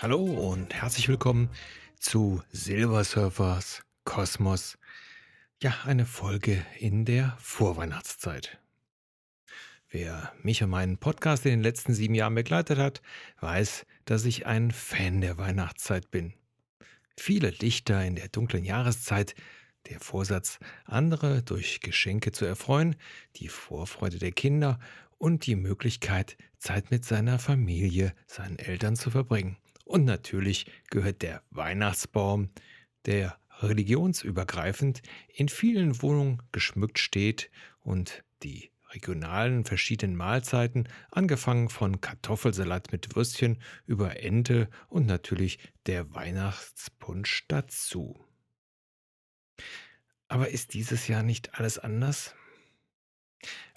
Hallo und herzlich willkommen zu Silver Surfers Kosmos. Ja, eine Folge in der Vorweihnachtszeit. Wer mich und meinen Podcast in den letzten sieben Jahren begleitet hat, weiß, dass ich ein Fan der Weihnachtszeit bin. Viele Lichter in der dunklen Jahreszeit, der Vorsatz, andere durch Geschenke zu erfreuen, die Vorfreude der Kinder und die Möglichkeit, Zeit mit seiner Familie, seinen Eltern zu verbringen. Und natürlich gehört der Weihnachtsbaum, der religionsübergreifend in vielen Wohnungen geschmückt steht und die regionalen verschiedenen Mahlzeiten, angefangen von Kartoffelsalat mit Würstchen über Ente und natürlich der Weihnachtspunsch dazu. Aber ist dieses Jahr nicht alles anders?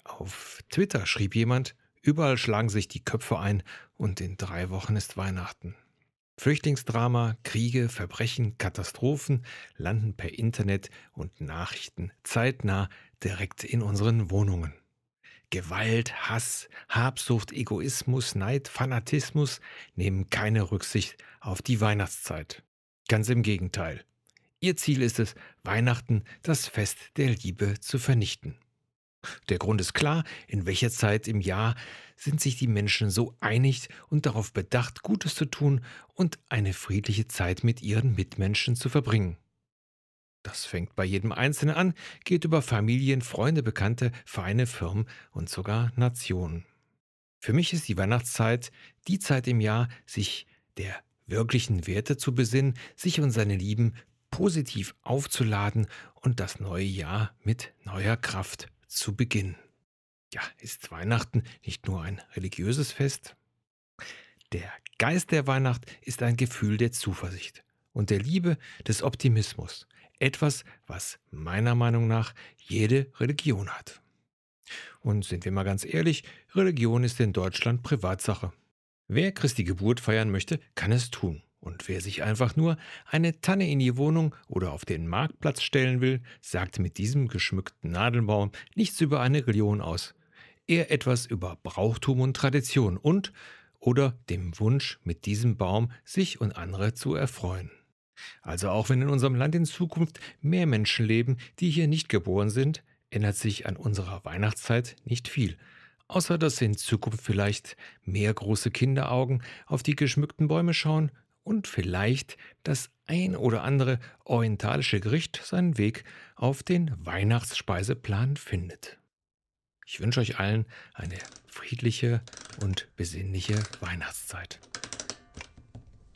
Auf Twitter schrieb jemand, überall schlagen sich die Köpfe ein und in drei Wochen ist Weihnachten. Flüchtlingsdrama, Kriege, Verbrechen, Katastrophen landen per Internet und Nachrichten zeitnah direkt in unseren Wohnungen. Gewalt, Hass, Habsucht, Egoismus, Neid, Fanatismus nehmen keine Rücksicht auf die Weihnachtszeit. Ganz im Gegenteil. Ihr Ziel ist es, Weihnachten, das Fest der Liebe, zu vernichten. Der Grund ist klar, in welcher Zeit im Jahr sind sich die Menschen so einig und darauf bedacht, Gutes zu tun und eine friedliche Zeit mit ihren Mitmenschen zu verbringen. Das fängt bei jedem Einzelnen an, geht über Familien, Freunde, Bekannte, Vereine, Firmen und sogar Nationen. Für mich ist die Weihnachtszeit die Zeit im Jahr, sich der wirklichen Werte zu besinnen, sich und seine Lieben positiv aufzuladen und das neue Jahr mit neuer Kraft zu Beginn. Ja, ist Weihnachten nicht nur ein religiöses Fest? Der Geist der Weihnacht ist ein Gefühl der Zuversicht und der Liebe des Optimismus. Etwas, was meiner Meinung nach jede Religion hat. Und sind wir mal ganz ehrlich, Religion ist in Deutschland Privatsache. Wer Christi Geburt feiern möchte, kann es tun. Und wer sich einfach nur eine Tanne in die Wohnung oder auf den Marktplatz stellen will, sagt mit diesem geschmückten Nadelbaum nichts über eine Religion aus. Eher etwas über Brauchtum und Tradition und oder dem Wunsch, mit diesem Baum sich und andere zu erfreuen. Also auch wenn in unserem Land in Zukunft mehr Menschen leben, die hier nicht geboren sind, ändert sich an unserer Weihnachtszeit nicht viel. Außer dass in Zukunft vielleicht mehr große Kinderaugen auf die geschmückten Bäume schauen und vielleicht das ein oder andere orientalische Gericht seinen Weg auf den Weihnachtsspeiseplan findet. Ich wünsche euch allen eine friedliche und besinnliche Weihnachtszeit.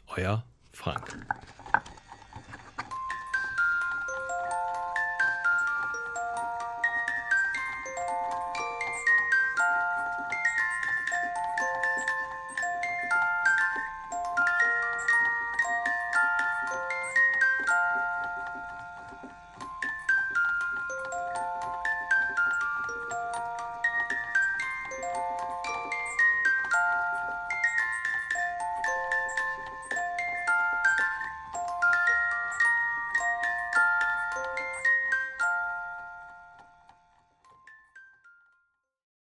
Euer Frank.